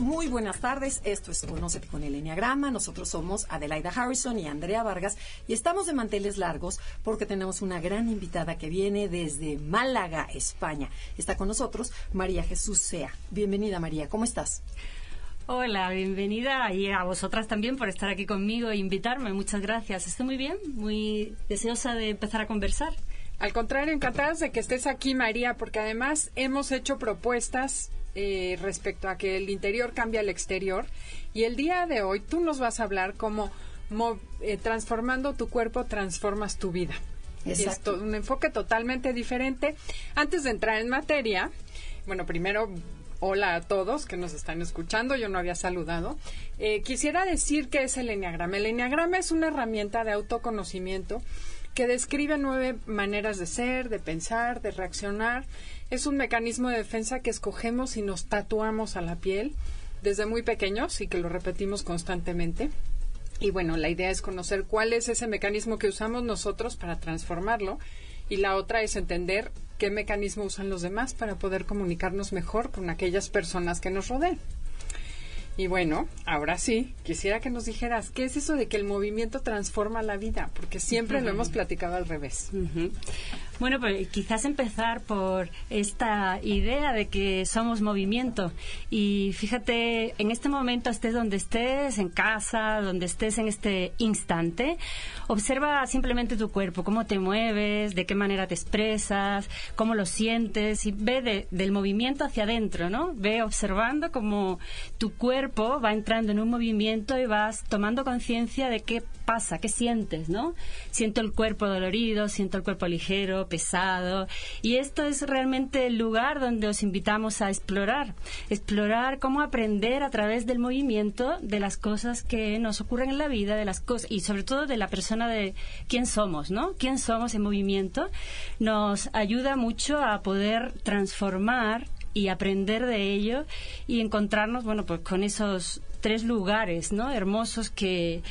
Muy buenas tardes. Esto es Conócete con el Enneagrama. Nosotros somos Adelaida Harrison y Andrea Vargas y estamos de manteles largos porque tenemos una gran invitada que viene desde Málaga, España. Está con nosotros María Jesús Sea. Bienvenida, María. ¿Cómo estás? Hola, bienvenida y a vosotras también por estar aquí conmigo e invitarme. Muchas gracias. Estoy muy bien, muy deseosa de empezar a conversar. Al contrario, encantadas de que estés aquí, María, porque además hemos hecho propuestas eh, respecto a que el interior cambia el exterior. Y el día de hoy tú nos vas a hablar cómo eh, transformando tu cuerpo transformas tu vida. Es un enfoque totalmente diferente. Antes de entrar en materia, bueno, primero hola a todos que nos están escuchando, yo no había saludado. Eh, quisiera decir que es el Enneagrama. El Enneagrama es una herramienta de autoconocimiento que describe nueve maneras de ser, de pensar, de reaccionar es un mecanismo de defensa que escogemos y nos tatuamos a la piel desde muy pequeños y que lo repetimos constantemente. Y bueno, la idea es conocer cuál es ese mecanismo que usamos nosotros para transformarlo y la otra es entender qué mecanismo usan los demás para poder comunicarnos mejor con aquellas personas que nos rodean. Y bueno, ahora sí, quisiera que nos dijeras, ¿qué es eso de que el movimiento transforma la vida? Porque siempre lo hemos platicado al revés. Bueno, pues quizás empezar por esta idea de que somos movimiento. Y fíjate, en este momento estés donde estés, en casa, donde estés en este instante, observa simplemente tu cuerpo, cómo te mueves, de qué manera te expresas, cómo lo sientes y ve del movimiento hacia adentro, ¿no? Ve observando cómo tu cuerpo va entrando en un movimiento y vas tomando conciencia de qué pasa, qué sientes, ¿no? Siento el cuerpo dolorido, siento el cuerpo ligero, pesado. Y esto es realmente el lugar donde os invitamos a explorar. Explorar cómo aprender a través del movimiento de las cosas que nos ocurren en la vida, de las cosas, y sobre todo de la persona de quién somos, ¿no? Quién somos en movimiento. Nos ayuda mucho a poder transformar y aprender de ello y encontrarnos, bueno, pues con esos tres lugares, ¿no? Hermosos que,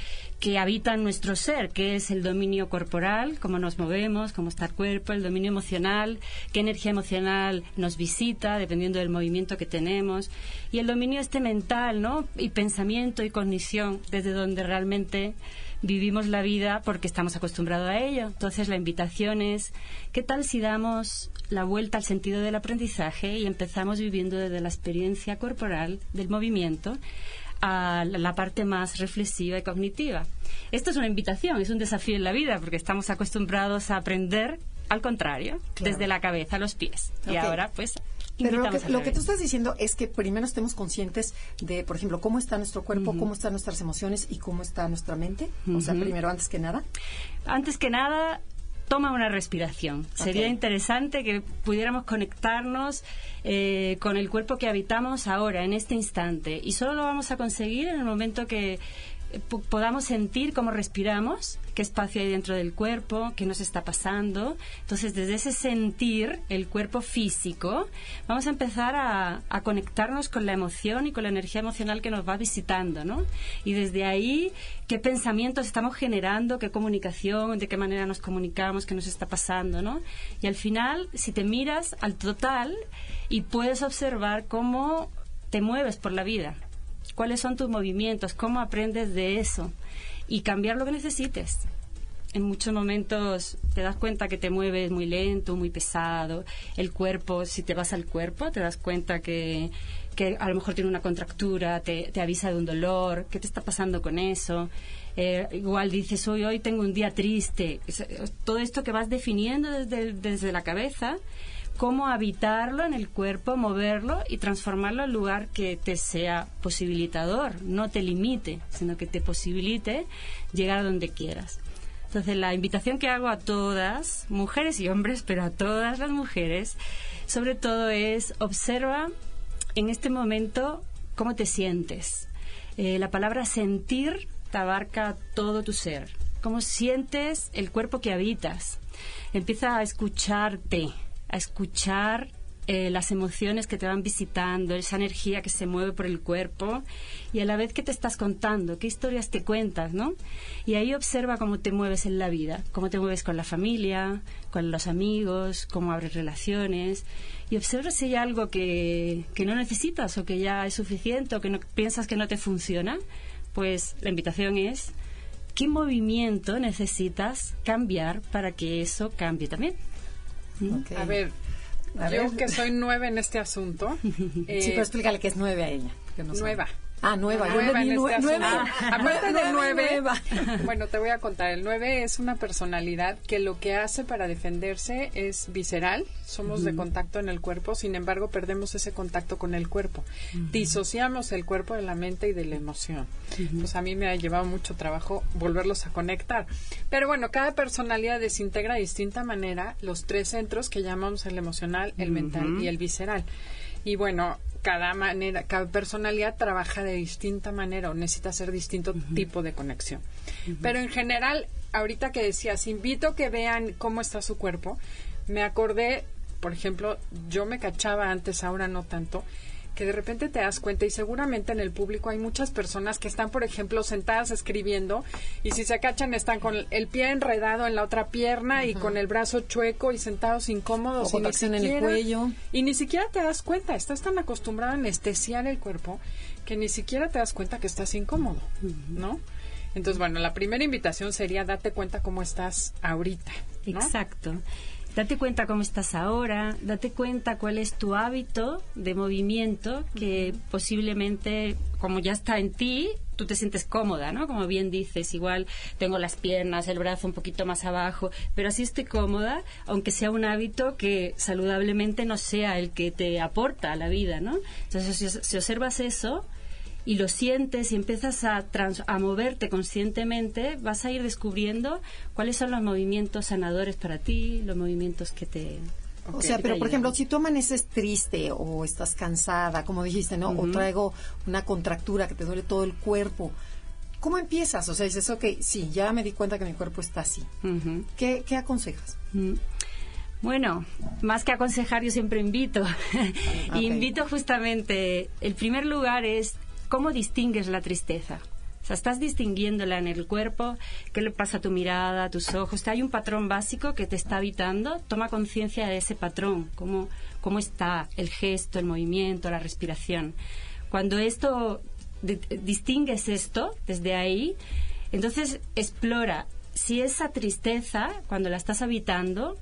que habitan nuestro ser, que es el dominio corporal, cómo nos movemos, cómo está el cuerpo, el dominio emocional, qué energía emocional nos visita, dependiendo del movimiento que tenemos, y el dominio este mental, ¿no? Y pensamiento y cognición, desde donde realmente vivimos la vida porque estamos acostumbrados a ello. Entonces la invitación es, ¿qué tal si damos la vuelta al sentido del aprendizaje y empezamos viviendo desde la experiencia corporal del movimiento? A la parte más reflexiva y cognitiva. Esto es una invitación, es un desafío en la vida, porque estamos acostumbrados a aprender al contrario, desde la cabeza a los pies. Y ahora, pues, pero lo que, lo que, tú estás diciendo es que primero estemos conscientes de, por ejemplo, cómo está nuestro cuerpo, cómo están nuestras emociones y cómo está nuestra mente. O sea, primero, antes que nada. Antes que nada, toma una respiración. Sería interesante que pudiéramos conectarnos eh, con el cuerpo que habitamos ahora, en este instante. Y solo lo vamos a conseguir en el momento que podamos sentir cómo respiramos, qué espacio hay dentro del cuerpo, qué nos está pasando. Entonces, desde ese sentir, el cuerpo físico, vamos a empezar a, conectarnos con la emoción y con la energía emocional que nos va visitando, ¿no? Y desde ahí, qué pensamientos estamos generando, qué comunicación, de qué manera nos comunicamos, qué nos está pasando, ¿no? Y al final, si te miras al total y puedes observar cómo te mueves por la vida, cuáles son tus movimientos, cómo aprendes de eso y cambiar lo que necesites. En muchos momentos te das cuenta que te mueves muy lento, muy pesado. El cuerpo, si te vas al cuerpo, te das cuenta que, a lo mejor tiene una contractura, te, avisa de un dolor, qué te está pasando con eso. Eh, igual dices, hoy, hoy tengo un día triste. Todo esto que vas definiendo desde, desde la cabeza cómo habitarlo en el cuerpo, moverlo y transformarlo en lugar que te sea posibilitador, no te limite, sino que te posibilite llegar a donde quieras. Entonces, la invitación que hago a todas, mujeres y hombres, pero a todas las mujeres, sobre todo es observa en este momento cómo te sientes. Eh, la palabra sentir te abarca todo tu ser. ¿Cómo sientes el cuerpo que habitas? Empieza a escucharte, a escuchar eh, las emociones que te van visitando, esa energía que se mueve por el cuerpo y a la vez que te estás contando, qué historias te cuentas, ¿no? Y ahí observa cómo te mueves en la vida, cómo te mueves con la familia, con los amigos, cómo abres relaciones y observa si hay algo que, que no necesitas o que ya es suficiente o que piensas que no te funciona, pues la invitación es qué movimiento necesitas cambiar para que eso cambie también. A ver, yo que soy nueve en este asunto. Eh, sí, pero explícale que es nueve a ella. nueva. Ah, nueva. Nueva en este nueve. Aparte del bueno, te voy a contar. El nueve es una personalidad que lo que hace para defenderse es visceral. Somos de contacto en el cuerpo, sin embargo, perdemos ese contacto con el cuerpo. Disociamos el cuerpo de la mente y de la emoción. Pues a mí me ha llevado mucho trabajo volverlos a conectar. Pero bueno, cada personalidad desintegra de distinta manera los tres centros que llamamos el emocional, el mental y el visceral. Y bueno, cada manera, cada personalidad trabaja de distinta manera o necesita hacer distinto tipo de conexión. Pero en general, ahorita que decías, invito a que vean cómo está su cuerpo, me acordé, por ejemplo, yo me cachaba antes, ahora no tanto, que de repente te das cuenta y seguramente en el público hay muchas personas que están, por ejemplo, sentadas escribiendo y si se cachan están con el pie enredado en la otra pierna y con el brazo chueco y sentados incómodos o y en el cuello. Y ni siquiera te das cuenta, estás tan acostumbrado a anestesiar el cuerpo que ni siquiera te das cuenta que estás incómodo, ¿no? Entonces, bueno, la primera invitación sería date cuenta cómo estás ahorita. Exacto. Date cuenta cómo estás ahora, date cuenta cuál es tu hábito de movimiento que posiblemente, como ya está en ti, tú te sientes cómoda, ¿no? Como bien dices, igual tengo las piernas, el brazo un poquito más abajo, pero así estoy cómoda, aunque sea un hábito que saludablemente no sea el que te aporta a la vida, ¿no? Entonces, si, si observas eso, y lo sientes y empiezas a, a moverte conscientemente, vas a ir descubriendo cuáles son los movimientos sanadores para ti, los movimientos que te... o sea, pero por ejemplo, si tú amaneces triste o estás cansada, como dijiste, ¿no? O traigo una contractura que te duele todo el cuerpo, ¿cómo empiezas? O sea, dices, ok, sí, ya me di cuenta que mi cuerpo está así. ¿Qué, aconsejas? Bueno, más que aconsejar, yo siempre invito. invito justamente, el primer lugar es ¿Cómo distingues la tristeza? O sea, estás distinguiéndola en el cuerpo, qué le pasa a tu mirada, a tus ojos. Hay un patrón básico que te está habitando. Toma conciencia de ese patrón, cómo, cómo está el gesto, el movimiento, la respiración. Cuando esto distingues esto desde ahí, entonces explora si esa tristeza, cuando la estás habitando,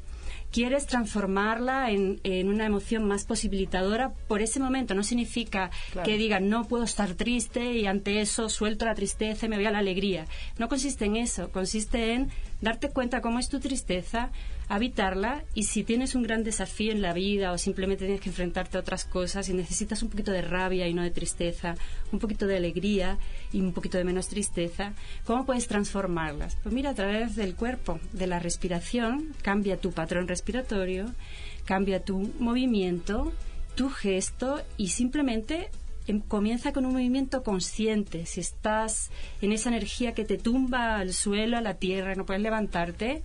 quieres transformarla en, una emoción más posibilitadora por ese momento. No significa que diga no puedo estar triste y ante eso suelto la tristeza y me voy a la alegría. No consiste en eso, consiste en darte cuenta cómo es tu tristeza, habitarla y si tienes un gran desafío en la vida o simplemente tienes que enfrentarte a otras cosas y necesitas un poquito de rabia y no de tristeza, un poquito de alegría y un poquito de menos tristeza, ¿cómo puedes transformarlas? Pues mira, a través del cuerpo, de la respiración, cambia tu patrón respiratorio, cambia tu movimiento, tu gesto y simplemente em, comienza con un movimiento consciente. Si estás en esa energía que te tumba al suelo, a la tierra, no puedes levantarte,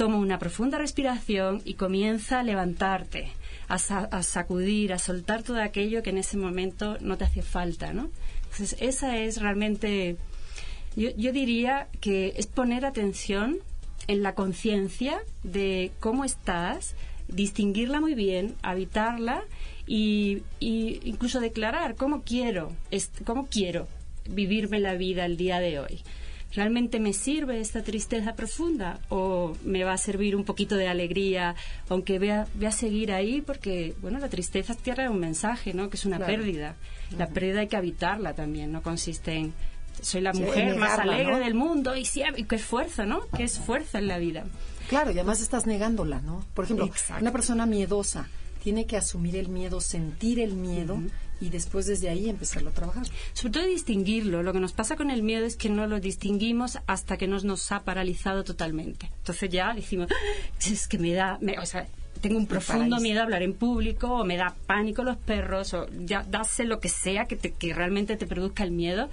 toma una profunda respiración y comienza a levantarte, a, sacudir, a soltar todo aquello que en ese momento no te hace falta, ¿no? Entonces, esa es realmente, yo, yo diría que es poner atención en la conciencia de cómo estás, distinguirla muy bien, habitarla y, y, incluso declarar cómo quiero, cómo quiero vivirme la vida el día de hoy. ¿Realmente me sirve esta tristeza profunda o me va a servir un poquito de alegría, aunque voy a, a seguir ahí porque, bueno, la tristeza tiene un mensaje, ¿no? Que es una pérdida. La pérdida hay que habitarla también, no consiste en soy la mujer más alegre del mundo y, sí, qué esfuerzo, ¿no? Qué esfuerzo en la vida. Claro, y además estás negándola, ¿no? Por ejemplo, una persona miedosa tiene que asumir el miedo, sentir el miedo y después desde ahí empezarlo a trabajar. Sobre todo distinguirlo. Lo que nos pasa con el miedo es que no lo distinguimos hasta que nos, nos ha paralizado totalmente. Entonces ya decimos, ah, es que me da, o sea, tengo un profundo miedo a hablar en público, o me da pánico los perros, o ya dase lo que sea que, te, que realmente te produzca el miedo.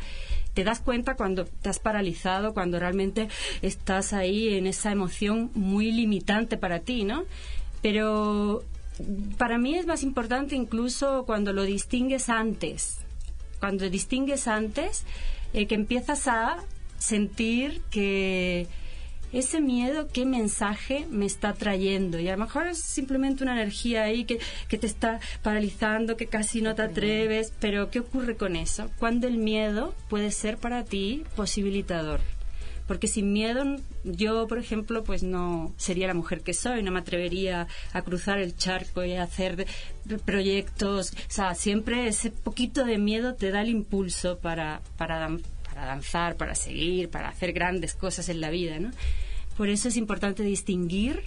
Te das cuenta cuando te has paralizado, cuando realmente estás ahí en esa emoción muy limitante para ti, ¿no? Pero para mí es más importante incluso cuando lo distingues antes. Cuando distingues antes, eh, que empiezas a sentir que ese miedo, qué mensaje me está trayendo. Y a lo mejor es simplemente una energía ahí que, que te está paralizando, que casi no te atreves, pero ¿qué ocurre con eso? Cuando el miedo puede ser para ti posibilitador. Porque sin miedo, yo, por ejemplo, pues no sería la mujer que soy, no me atrevería a cruzar el charco y a hacer proyectos. O sea, siempre ese poquito de miedo te da el impulso para, para, para danzar, para seguir, para hacer grandes cosas en la vida, ¿no? Por eso es importante distinguir,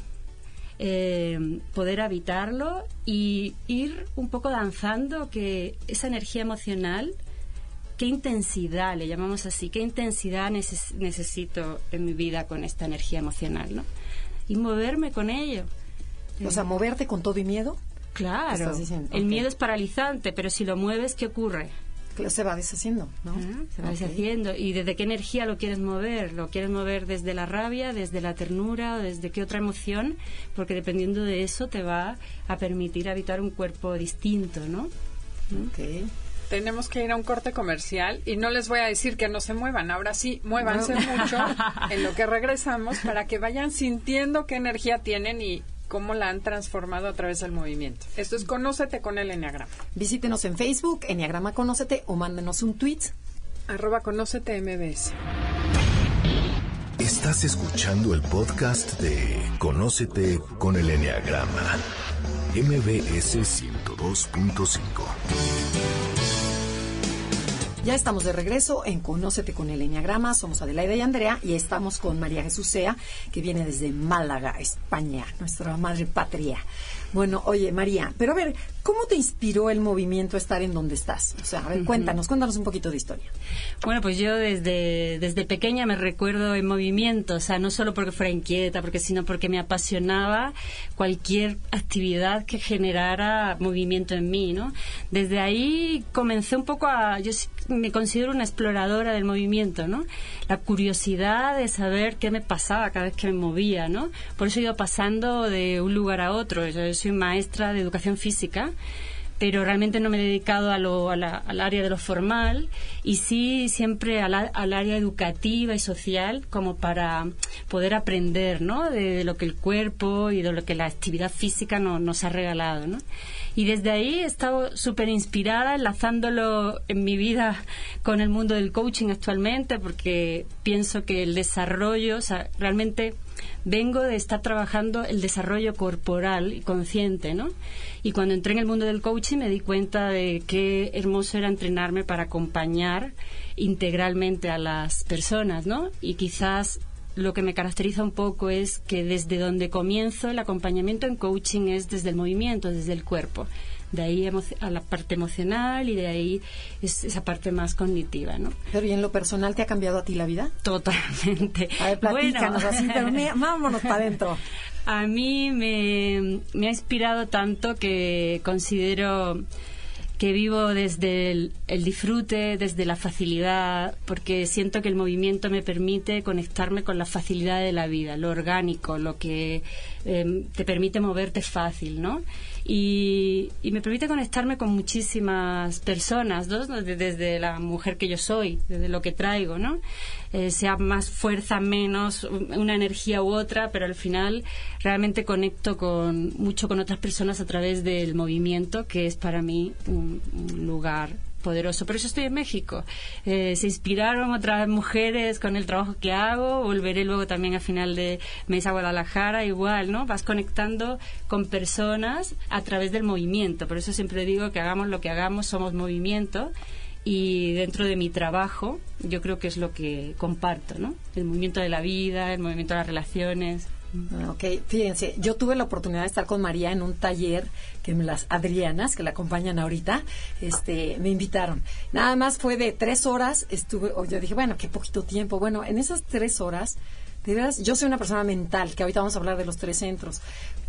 eh, poder habitarlo y ir un poco danzando que esa energía emocional, qué intensidad, le llamamos así, qué intensidad necesito en mi vida con esta energía emocional, ¿no? Y moverme con ello. O sea, moverte con todo y miedo. Claro. El miedo es paralizante, pero si lo mueves, ¿qué ocurre? se va deshaciendo, ¿no? se va deshaciendo. ¿Y desde qué energía lo quieres mover? ¿Lo quieres mover desde la rabia, desde la ternura, desde qué otra emoción? Porque dependiendo de eso te va a permitir habitar un cuerpo distinto, ¿no? Ok. Tenemos que ir a un corte comercial y no les voy a decir que no se muevan. Ahora sí, muévanse mucho en lo que regresamos para que vayan sintiendo qué energía tienen y cómo la han transformado a través del movimiento. Esto es Conócete con el Enneagrama. Visítenos en Facebook, Enneagrama Conócete, o mándenos un tweet. Arroba Conócete MBS. Estás escuchando el podcast de Conócete con el Enneagrama. MBS 102.5. Ya estamos de regreso en Conócete con el Enneagrama. Somos Adelaida y Andrea y estamos con María Jesús que viene desde Málaga, España, nuestra madre patria. Bueno, oye, María, pero a ver, ¿cómo te inspiró el movimiento a estar en donde estás? O sea, a ver, cuéntanos, cuéntanos un poquito de historia. Bueno, pues yo desde, desde pequeña me recuerdo en movimiento, o sea, no solo porque fuera inquieta, porque sino porque me apasionaba cualquier actividad que generara movimiento en mí, ¿no? Desde ahí comencé un poco a, yo me considero una exploradora del movimiento, ¿no? La curiosidad de saber qué me pasaba cada vez que me movía, ¿no? Por eso he ido pasando de un lugar a otro. Yo soy maestra de educación física pero realmente no me he dedicado a lo, al área de lo formal y sí siempre al, área educativa y social como para poder aprender de, lo que el cuerpo y de lo que la actividad física nos ha regalado. ¿no? Y desde ahí he estado súper inspirada, enlazándolo en mi vida con el mundo del coaching actualmente, porque pienso que el desarrollo, o sea, realmente vengo de estar trabajando el desarrollo corporal y consciente, ¿no? Y cuando entré en el mundo del coaching me di cuenta de qué hermoso era entrenarme para acompañar integralmente a las personas, ¿no? Y quizás lo que me caracteriza un poco es que desde donde comienzo el acompañamiento en coaching es desde el movimiento, desde el cuerpo de ahí a la parte emocional y de ahí es esa parte más cognitiva, ¿no? Pero ¿y en lo personal te ha cambiado a ti la vida? Totalmente. A ver, platícanos así, pero vámonos para adentro. A mí me, me ha inspirado tanto que considero que vivo desde el, disfrute, desde la facilidad, porque siento que el movimiento me permite conectarme con la facilidad de la vida, lo orgánico, lo que em, te permite moverte fácil, ¿no? Y, me permite conectarme con muchísimas personas, desde la mujer que yo soy, desde lo que traigo, ¿no? Eh, sea más fuerza, menos, una energía u otra, pero al final realmente conecto con, mucho con otras personas a través del movimiento, que es para mí un lugar poderoso. Por eso estoy en México. Eh, se inspiraron otras mujeres con el trabajo que hago. Volveré luego también a final de mes a Guadalajara. Igual, ¿no? Vas conectando con personas a través del movimiento. Por eso siempre digo que hagamos lo que hagamos, somos movimiento. Y dentro de mi trabajo, yo creo que es lo que comparto, ¿no? El movimiento de la vida, el movimiento de las relaciones. Ah, ok, fíjense, yo tuve la oportunidad de estar con María en un taller que las Adrianas, que la acompañan ahorita, este, me invitaron. Nada más fue de tres horas, estuve, yo dije, bueno, qué poquito tiempo. Bueno, en esas tres horas, de veras, yo soy una persona mental, que ahorita vamos a hablar de los tres centros.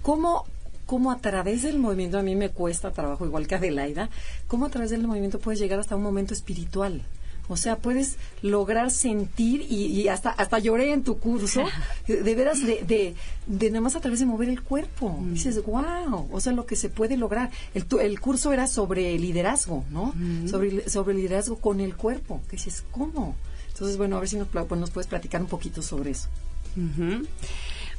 ¿Cómo cómo a través del movimiento, a mí me cuesta trabajo, igual que Adelaida, cómo a través del movimiento puedes llegar hasta un momento espiritual. O sea, puedes lograr sentir y, hasta hasta lloré en tu curso, de veras, de, de, de nada más a través de mover el cuerpo. Mm. Dices, wow, o sea, lo que se puede lograr. El, el curso era sobre liderazgo, ¿no? Mm. Sobre, sobre liderazgo con el cuerpo. Que dices, ¿cómo? Entonces, bueno, a ver si nos, pues, nos puedes platicar un poquito sobre eso.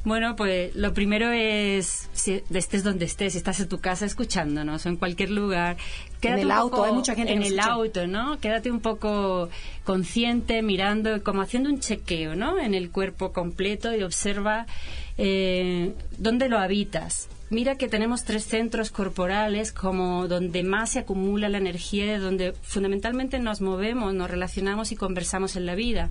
Bueno, pues lo primero es, si estés donde estés, si estás en tu casa escuchándonos o en cualquier lugar, quédate en el auto, hay mucha gente en el auto, ¿no? Quédate un poco consciente, mirando, como haciendo un chequeo, ¿no? En el cuerpo completo y observa eh, dónde lo habitas. Mira que tenemos tres centros corporales como donde más se acumula la energía, donde fundamentalmente nos movemos, nos relacionamos y conversamos en la vida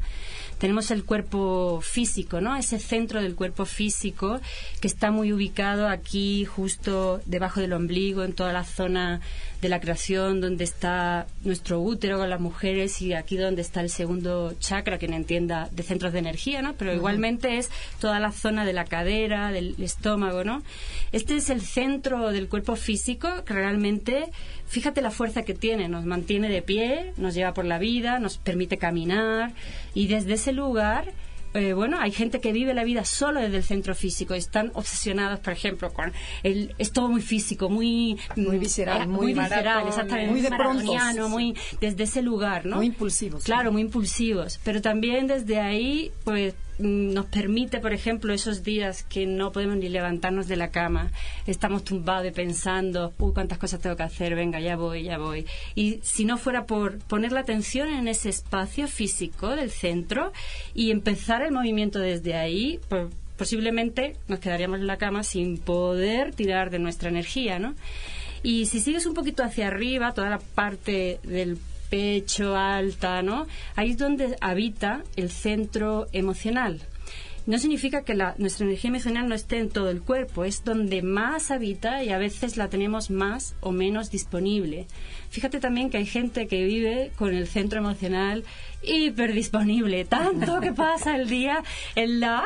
tenemos el cuerpo físico, ¿no? Ese centro del cuerpo físico que está muy ubicado aquí, justo debajo del ombligo, en toda la zona de la creación, donde está nuestro útero con las mujeres y aquí donde está el segundo chakra, quien entienda de centros de energía, ¿no? Pero igualmente es toda la zona de la cadera, del estómago, ¿no? Este es el centro del cuerpo físico que realmente, fíjate la fuerza que tiene, nos mantiene de pie, nos lleva por la vida, nos permite caminar y desde ese lugar eh, bueno, hay gente que vive la vida solo desde el centro físico, están obsesionados, por ejemplo, con el, es todo muy físico, muy muy visceral, eh, muy, visceral, exactamente, muy de muy desde ese lugar, ¿no? Muy impulsivos. Claro, muy impulsivos, pero también desde ahí, pues Mm, nos permite, por ejemplo, esos días que no podemos ni levantarnos de la cama, estamos tumbados y pensando, uy, cuántas cosas tengo que hacer, venga, ya voy, ya voy. Y si no fuera por poner la atención en ese espacio físico del centro y empezar el movimiento desde ahí, pues, posiblemente nos quedaríamos en la cama sin poder tirar de nuestra energía, ¿no? Y si sigues un poquito hacia arriba, toda la parte del pecho, alta, ¿no? Ahí es donde habita el centro emocional. No significa que la, nuestra energía emocional no esté en todo el cuerpo, es donde más habita y a veces la tenemos más o menos disponible. Fíjate también que hay gente que vive con el centro emocional hiperdisponible, tanto que pasa el día en la,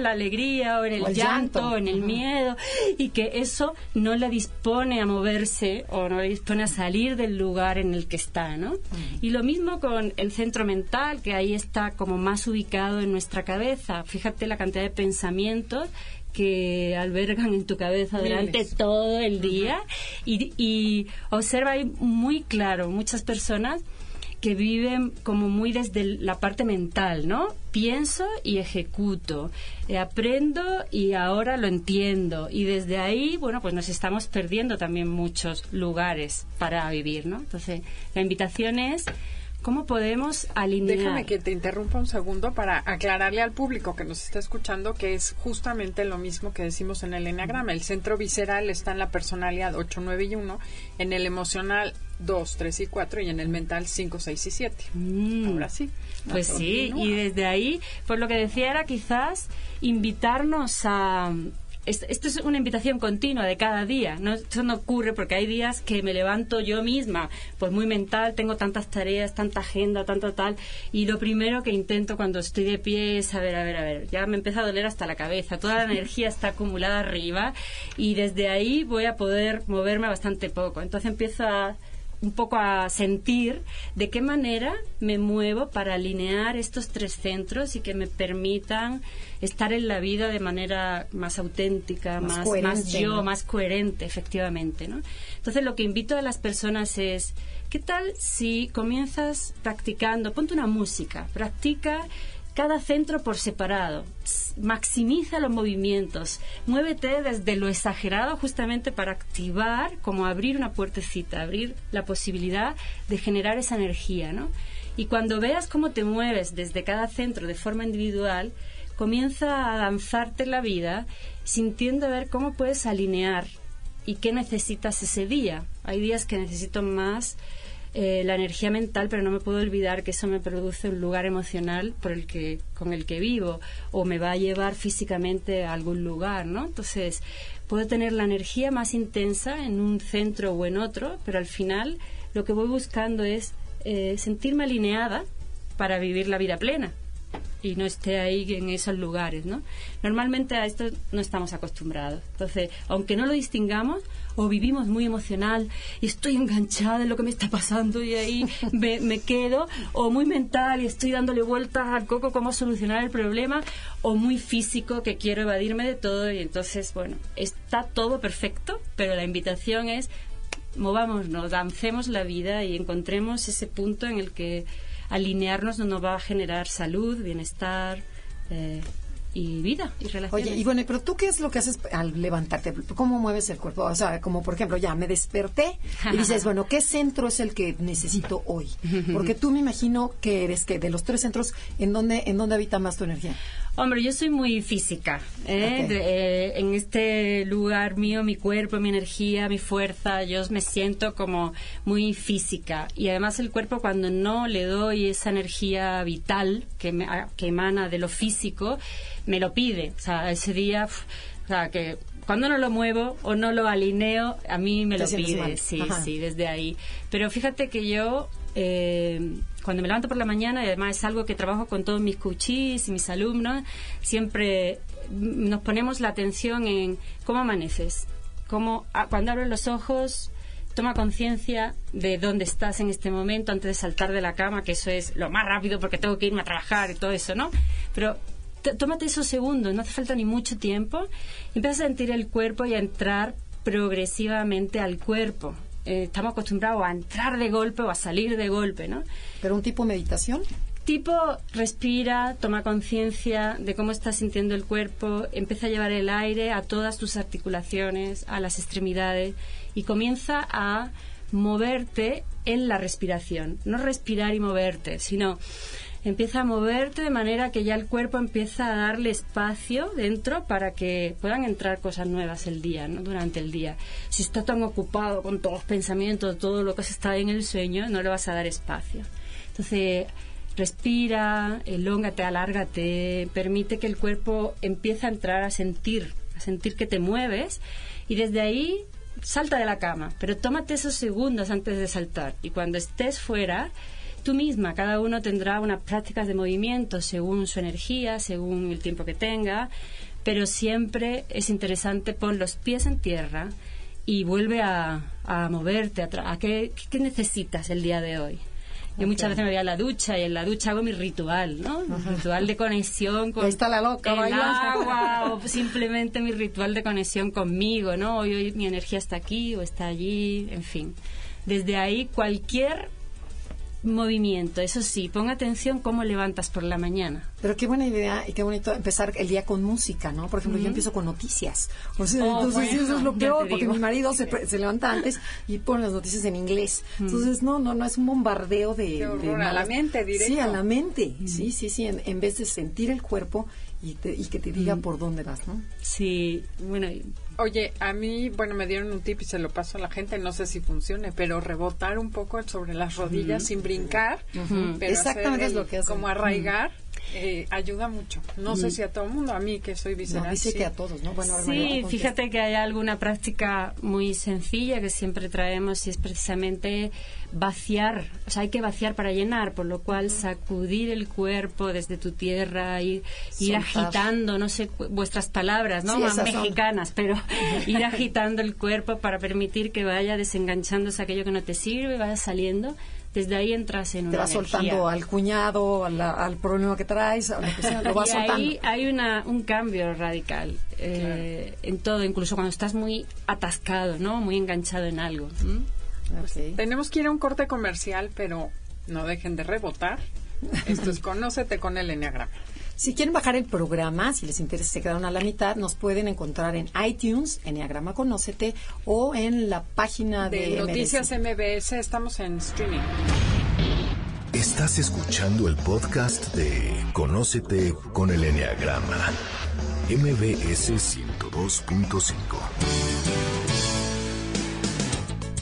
la alegría o en el, llanto, o en el miedo, y que eso no le dispone a moverse o no le dispone a salir del lugar en el que está, ¿no? Y lo mismo con el centro mental, que ahí está como más ubicado en nuestra cabeza. Fíjate la cantidad de pensamientos que albergan en tu cabeza durante todo el día y, y observa ahí muy claro muchas personas que viven como muy desde la parte mental, ¿no? Pienso y ejecuto, eh, aprendo y ahora lo entiendo. Y desde ahí, bueno, pues nos estamos perdiendo también muchos lugares para vivir, ¿no? Entonces, la invitación es ¿Cómo podemos alinear? Déjame que te interrumpa un segundo para aclararle al público que nos está escuchando que es justamente lo mismo que decimos en el enneagrama. El centro visceral está en la personalidad 8, 9 y 1, en el emocional 2, 3 y 4 y en el mental 5, 6 y 7. Mm. Ahora sí. Pues sí, y desde ahí, pues lo que decía era quizás invitarnos a esto es una invitación continua de cada día. ¿no? Esto no ocurre porque hay días que me levanto yo misma, pues muy mental, tengo tantas tareas, tanta agenda, tanto tal, y lo primero que intento cuando estoy de pie es, a ver, a ver, a ver, ya me empieza a doler hasta la cabeza, toda la energía está acumulada arriba y desde ahí voy a poder moverme bastante poco. Entonces empiezo a un poco a sentir de qué manera me muevo para alinear estos tres centros y que me permitan estar en la vida de manera más auténtica, más, más, yo, más coherente, efectivamente. ¿no? Entonces, lo que invito a las personas es, ¿qué tal si comienzas practicando? Ponte una música, practica cada centro por separado. Maximiza los movimientos. Muévete desde lo exagerado justamente para activar, como abrir una puertecita, abrir la posibilidad de generar esa energía, ¿no? Y cuando veas cómo te mueves desde cada centro de forma individual, comienza a danzarte la vida sintiendo a ver cómo puedes alinear y qué necesitas ese día. Hay días que necesito más eh, la energía mental, pero no me puedo olvidar que eso me produce un lugar emocional por el que, con el que vivo o me va a llevar físicamente a algún lugar, ¿no? Entonces, puedo tener la energía más intensa en un centro o en otro, pero al final lo que voy buscando es eh, sentirme alineada para vivir la vida plena. y no esté ahí en esos lugares, ¿no? Normalmente a esto no estamos acostumbrados. Entonces, aunque no lo distingamos, o vivimos muy emocional y estoy enganchada en lo que me está pasando y ahí me, me quedo, o muy mental y estoy dándole vueltas al coco cómo solucionar el problema, o muy físico que quiero evadirme de todo y entonces, bueno, está todo perfecto, pero la invitación es movámonos, dancemos la vida y encontremos ese punto en el que alinearnos nos va a generar salud, bienestar, eh, y vida y relaciones. Oye, y bueno, pero tú qué es lo que haces al levantarte? ¿Cómo mueves el cuerpo? O sea, como por ejemplo, ya me desperté y dices, bueno, ¿qué centro es el que necesito hoy? Porque tú me imagino que eres que de los tres centros, ¿en dónde, en dónde habita más tu energía? Hombre, yo soy muy física. ¿eh? eh, en este lugar mío, mi cuerpo, mi energía, mi fuerza, yo me siento como muy física. Y además el cuerpo cuando no le doy esa energía vital que, me, que emana de lo físico, me lo pide. O sea, ese día, o sea, que cuando no lo muevo o no lo alineo, a mí me lo pide. Sí, sí, desde ahí. Pero fíjate que yo, eh, cuando me levanto por la mañana, y además es algo que trabajo con todos mis coaches y mis alumnos, siempre nos ponemos la atención en cómo amaneces. Cómo, ah, cuando abres los ojos, toma conciencia de dónde estás en este momento antes de saltar de la cama, que eso es lo más rápido porque tengo que irme a trabajar y todo eso, ¿no? Pero tómate esos segundos, no hace falta ni mucho tiempo. Empieza a sentir el cuerpo y a entrar progresivamente al cuerpo. Eh, estamos acostumbrados a entrar de golpe o a salir de golpe, ¿no? ¿Pero un tipo de meditación? Tipo, respira, toma conciencia de cómo estás sintiendo el cuerpo, empieza a llevar el aire a todas tus articulaciones, a las extremidades y comienza a moverte en la respiración. No respirar y moverte, sino empieza a moverte de manera que ya el cuerpo empieza a darle espacio dentro para que puedan entrar cosas nuevas el día, ¿no? durante el día. Si estás tan ocupado con todos los pensamientos, todo lo que se está en el sueño, no le vas a dar espacio. Entonces, respira, elóngate, alárgate, permite que el cuerpo empiece a entrar a sentir, a sentir que te mueves y desde ahí salta de la cama, pero tómate esos segundos antes de saltar y cuando estés fuera, tú misma, cada uno tendrá unas prácticas de movimiento según su energía, según el tiempo que tenga, pero siempre es interesante pon los pies en tierra y vuelve a, moverte, a, qué, necesitas el día de hoy. Yo muchas veces me voy a la ducha y en la ducha hago mi ritual, ¿no? Mi ritual de conexión con está la loca, el agua o simplemente mi ritual de conexión conmigo, ¿no? Hoy, hoy mi energía está aquí o está allí, en fin. Desde ahí cualquier movimiento. Eso sí, pon atención cómo levantas por la mañana. Pero qué buena idea y qué bonito empezar el día con música, ¿no? Por ejemplo, yo empiezo con noticias. O sea, oh, entonces eso es lo peor, porque mi marido se, se, levanta antes y pone las noticias en inglés. Entonces, no, no, no, es un bombardeo de... a la mente, directo. Sí, a la mente. Sí, sí, sí, en, vez de sentir el cuerpo y, y que te diga por dónde vas, ¿no? Sí, bueno, Oye, a mí, bueno, me dieron un tip y se lo paso a la gente, no sé si funcione, pero rebotar un poco sobre las rodillas sin brincar, pero Exactamente es lo que hace. Como arraigar. Eh, ayuda mucho. No sé si a todo el mundo, a mí que soy visceral. dice que a todos, ¿no? Bueno, sí, fíjate que hay alguna práctica muy sencilla que siempre traemos y es precisamente vaciar, o sea, hay que vaciar para llenar, por lo cual sacudir el cuerpo desde tu tierra, ir, ir agitando, no sé, vuestras palabras, ¿no? Más mexicanas, pero ir agitando el cuerpo para permitir que vaya desenganchándose aquello que no te sirve, vaya saliendo desde ahí entras en una Te vas soltando al cuñado, al, problema que traes, a lo que sea, lo vas y ahí hay una, un cambio radical eh, en todo, incluso cuando estás muy atascado, ¿no? Muy enganchado en algo. tenemos que ir a un corte comercial, pero no dejen de rebotar. Esto es Conócete con el Enneagrama. Si quieren bajar el programa, si les interesa, se quedaron a la mitad, nos pueden encontrar en iTunes, Enneagrama Conócete, o en la página de, de Noticias MBS. Estamos en streaming. Estás escuchando el podcast de Conócete con el Enneagrama, MBS 102.5.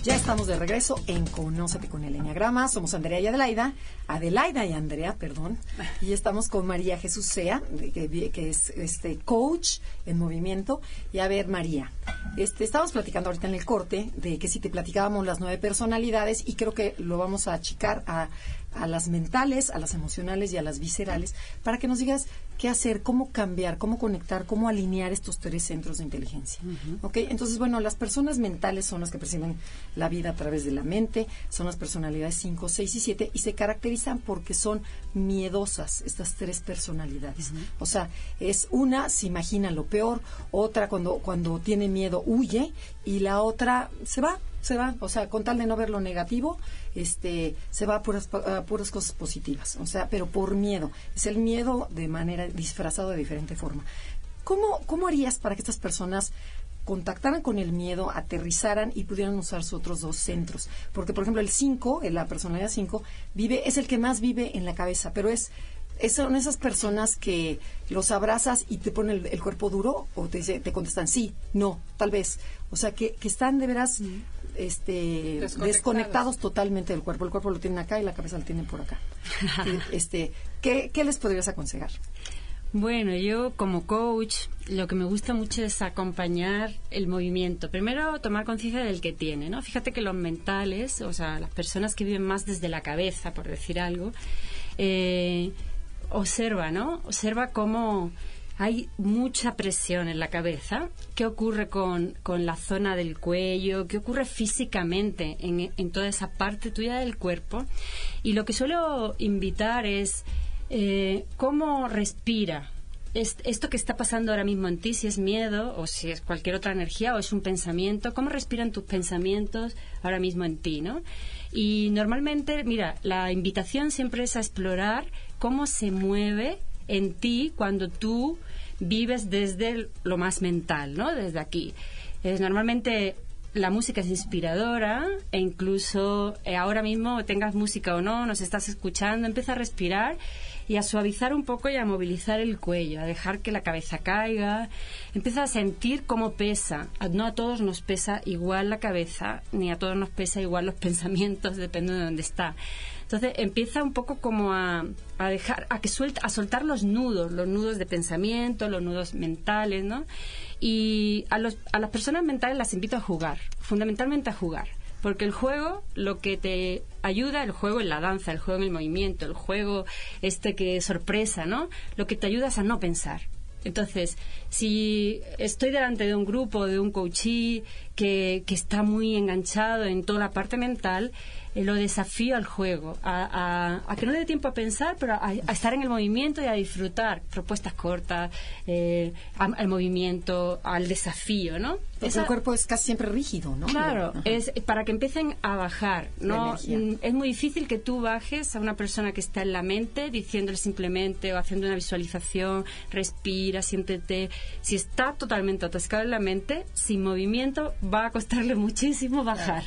Ya estamos de regreso en Conócete con el Enneagrama. Somos Andrea y Adelaida. Adelaida y Andrea, perdón. Y estamos con María Jesús Sea, que, es este coach en movimiento. Y a ver, María, este, estábamos platicando ahorita en el corte de que si te platicábamos las nueve personalidades y creo que lo vamos a achicar a a las mentales, a las emocionales y a las viscerales, para que nos digas qué hacer, cómo cambiar, cómo conectar, cómo alinear estos tres centros de inteligencia. ¿Ok? Entonces, bueno, las personas mentales son las que perciben la vida a través de la mente, son las personalidades 5, 6 y 7 y se caracterizan porque son miedosas estas tres personalidades. O sea, es una se imagina lo peor, otra cuando cuando tiene miedo huye y la otra se va, se va, o sea, con tal de no ver lo negativo, este, se va a puras, puras cosas positivas, o sea, pero por miedo. Es el miedo de manera disfrazado de diferente forma. ¿Cómo, cómo harías para que estas personas contactaran con el miedo, aterrizaran y pudieran usar sus otros dos centros. Porque, por ejemplo, el 5, la personalidad 5, vive, es el que más vive en la cabeza, pero es, son esas personas que los abrazas y te ponen el, cuerpo duro o te, te contestan sí, no, tal vez. O sea, que, que están de veras este, desconectados. totalmente del cuerpo. El cuerpo lo tienen acá y la cabeza lo tienen por acá. este, ¿qué, ¿Qué les podrías aconsejar? Bueno, yo como coach lo que me gusta mucho es acompañar el movimiento. Primero, tomar conciencia del que tiene, ¿no? Fíjate que los mentales, o sea, las personas que viven más desde la cabeza, por decir algo, eh, observa, ¿no? Observa cómo hay mucha presión en la cabeza. ¿Qué ocurre con, la zona del cuello? ¿Qué ocurre físicamente en, toda esa parte tuya del cuerpo? Y lo que suelo invitar es eh, cómo respira. esto que está pasando ahora mismo en ti, si es miedo o si es cualquier otra energía o es un pensamiento, cómo respiran tus pensamientos ahora mismo en ti, ¿no? Y normalmente, mira, la invitación siempre es a explorar cómo se mueve en ti cuando tú vives desde lo más mental, ¿no? Desde aquí. Es normalmente la música es inspiradora e incluso eh, ahora mismo tengas música o no, nos estás escuchando, empieza a respirar y a suavizar un poco y a movilizar el cuello, a dejar que la cabeza caiga, empieza a sentir cómo pesa. No a todos nos pesa igual la cabeza, ni a todos nos pesa igual los pensamientos, depende de dónde está. Entonces empieza un poco como a, dejar, a que suelta, a soltar los nudos, los nudos de pensamiento, los nudos mentales, ¿no? Y a, los, a las personas mentales las invito a jugar, fundamentalmente a jugar. Porque el juego, lo que te ayuda, el juego en la danza, el juego en el movimiento, el juego este que es sorpresa, ¿no? Lo que te ayuda es a no pensar. Entonces, si estoy delante de un grupo, de un coachee que, que está muy enganchado en toda la parte mental, eh, lo desafío al juego, a, que no le dé tiempo a pensar, pero a, estar en el movimiento y a disfrutar propuestas cortas, eh, al movimiento, al desafío, ¿no? el cuerpo es casi siempre rígido, ¿no? Claro, es para que empiecen a bajar, ¿no? Mm, es muy difícil que tú bajes a una persona que está en la mente diciéndole simplemente o haciendo una visualización, respira, siéntete. Si está totalmente atascado en la mente, sin movimiento va a costarle muchísimo bajar.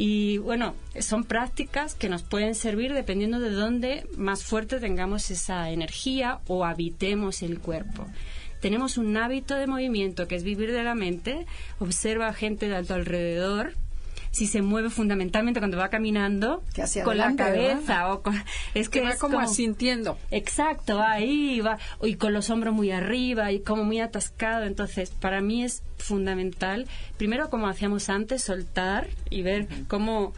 Y bueno, son prácticas que nos pueden servir dependiendo de dónde más fuerte tengamos esa energía o habitemos el cuerpo. Tenemos un hábito de movimiento que es vivir de la mente, observa a gente de alto alrededor, si se mueve fundamentalmente cuando va caminando con la cabeza o es que, va como, asintiendo. Exacto ahí va y con los hombros muy arriba y como muy atascado. Entonces para mí es fundamental primero como hacíamos antes soltar y ver cómo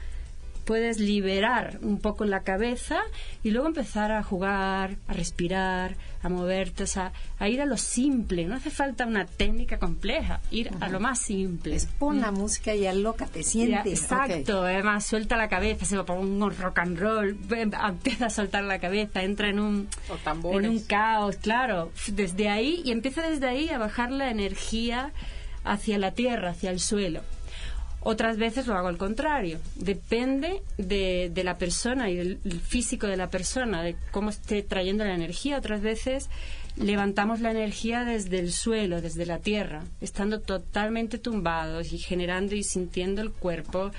puedes liberar un poco la cabeza y luego empezar a jugar, a respirar, a moverte, o sea, a ir a lo simple. No hace falta una técnica compleja, ir a lo más simple. Es pon la música y te sientes. exacto, además suelta la cabeza, se va por un rock and roll, empieza a soltar la cabeza, entra en un, en un caos, claro, desde ahí y empieza desde ahí a bajar la energía hacia la tierra, hacia el suelo. Otras veces lo hago al contrario. Depende de, de la persona y del físico de la persona, de cómo esté trayendo la energía. Otras veces levantamos la energía desde el suelo, desde la tierra, estando totalmente tumbados y generando y sintiendo el cuerpo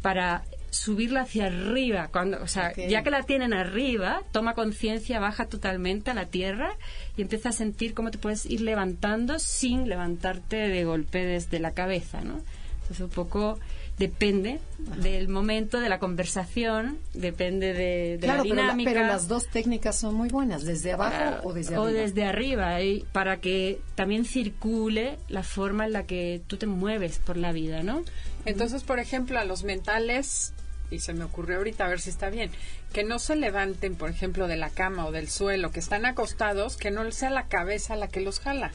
para subirla hacia arriba. Cuando, o sea, ya que la tienen arriba, toma conciencia, baja totalmente a la tierra y empieza a sentir cómo te puedes ir levantando sin levantarte de golpe desde la cabeza, ¿no? Entonces, un poco depende del momento, de la conversación, depende de, la dinámica. Pero, las dos técnicas son muy buenas, desde abajo o desde arriba. O desde arriba, y para que también circule la forma en la que tú te mueves por la vida, ¿no? Entonces, por ejemplo, a los mentales y se me ocurrió ahorita a ver si está bien, que no se levanten, por ejemplo, de la cama o del suelo, que están acostados, que no sea la cabeza la que los jala